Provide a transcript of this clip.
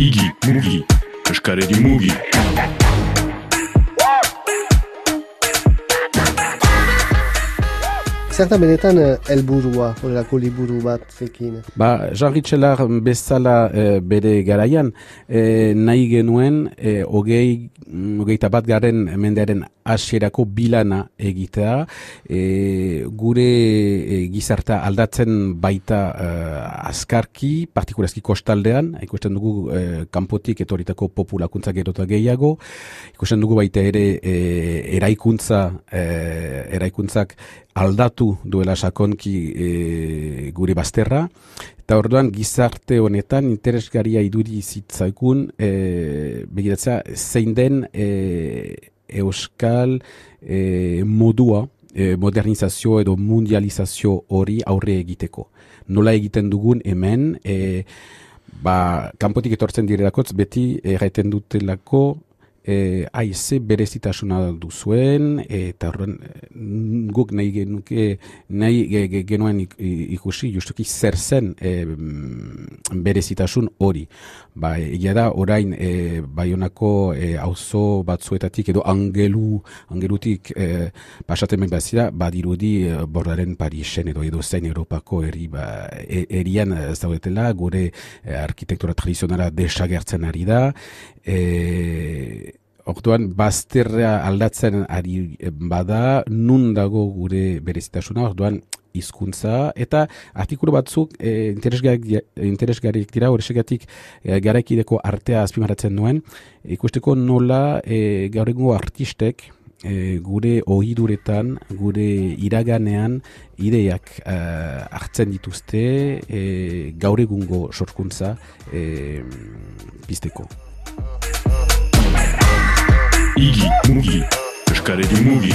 Igi, mugi, eskaredi mugi. Zertan benetan eh, helburua, horrelako liburu bat zekin. Ba, Jean Ritchelar bezala eh, bere garaian, eh, nahi genuen, eh, ogei, mm, ogeita bat garen mendearen asierako bilana egitea, eh, gure eh, gizarta aldatzen baita eh, azkarki, partikurazki kostaldean, ikusten dugu eh, kanpotik etoritako populakuntza gerota gehiago, ikusten dugu baita ere eh, eraikuntza, eh, eraikuntzak aldatu duela sakonki e, gure bazterra, eta orduan gizarte honetan interesgaria iduri zitzaikun e, begiratzea zein den e, euskal e, modua, e, modernizazio edo mundializazio hori aurre egiteko. Nola egiten dugun hemen, e, ba, kanpotik etortzen direlakotz, beti erraiten dutelako e, aize berezitasuna duzuen, eta horren guk nahi genuke, nahi ge, genuen ikusi, justuki zer zen e, berezitasun hori. Ba, egia da, orain, e, baionako e, auzo batzuetatik, edo angelu, angelutik e, pasaten bazira, badirudi e, bordaren Parisen edo edo zein Europako eri, ba, e, erian zaudetela, gure e, arkitektura tradizionala desagertzen ari da, e, Orduan, bazterra aldatzen ari bada, nun dago gure berezitasuna, orduan, hizkuntza eta artikulu batzuk e, interesgarrik dira, horregatik e, garaikideko artea azpimaratzen duen, ikusteko nola e, gaur artistek e, gure ohiduretan, gure iraganean ideiak e, hartzen dituzte e, gaur egungo sorkuntza e, pizteko. Igi, mugi, eskaredi mugi.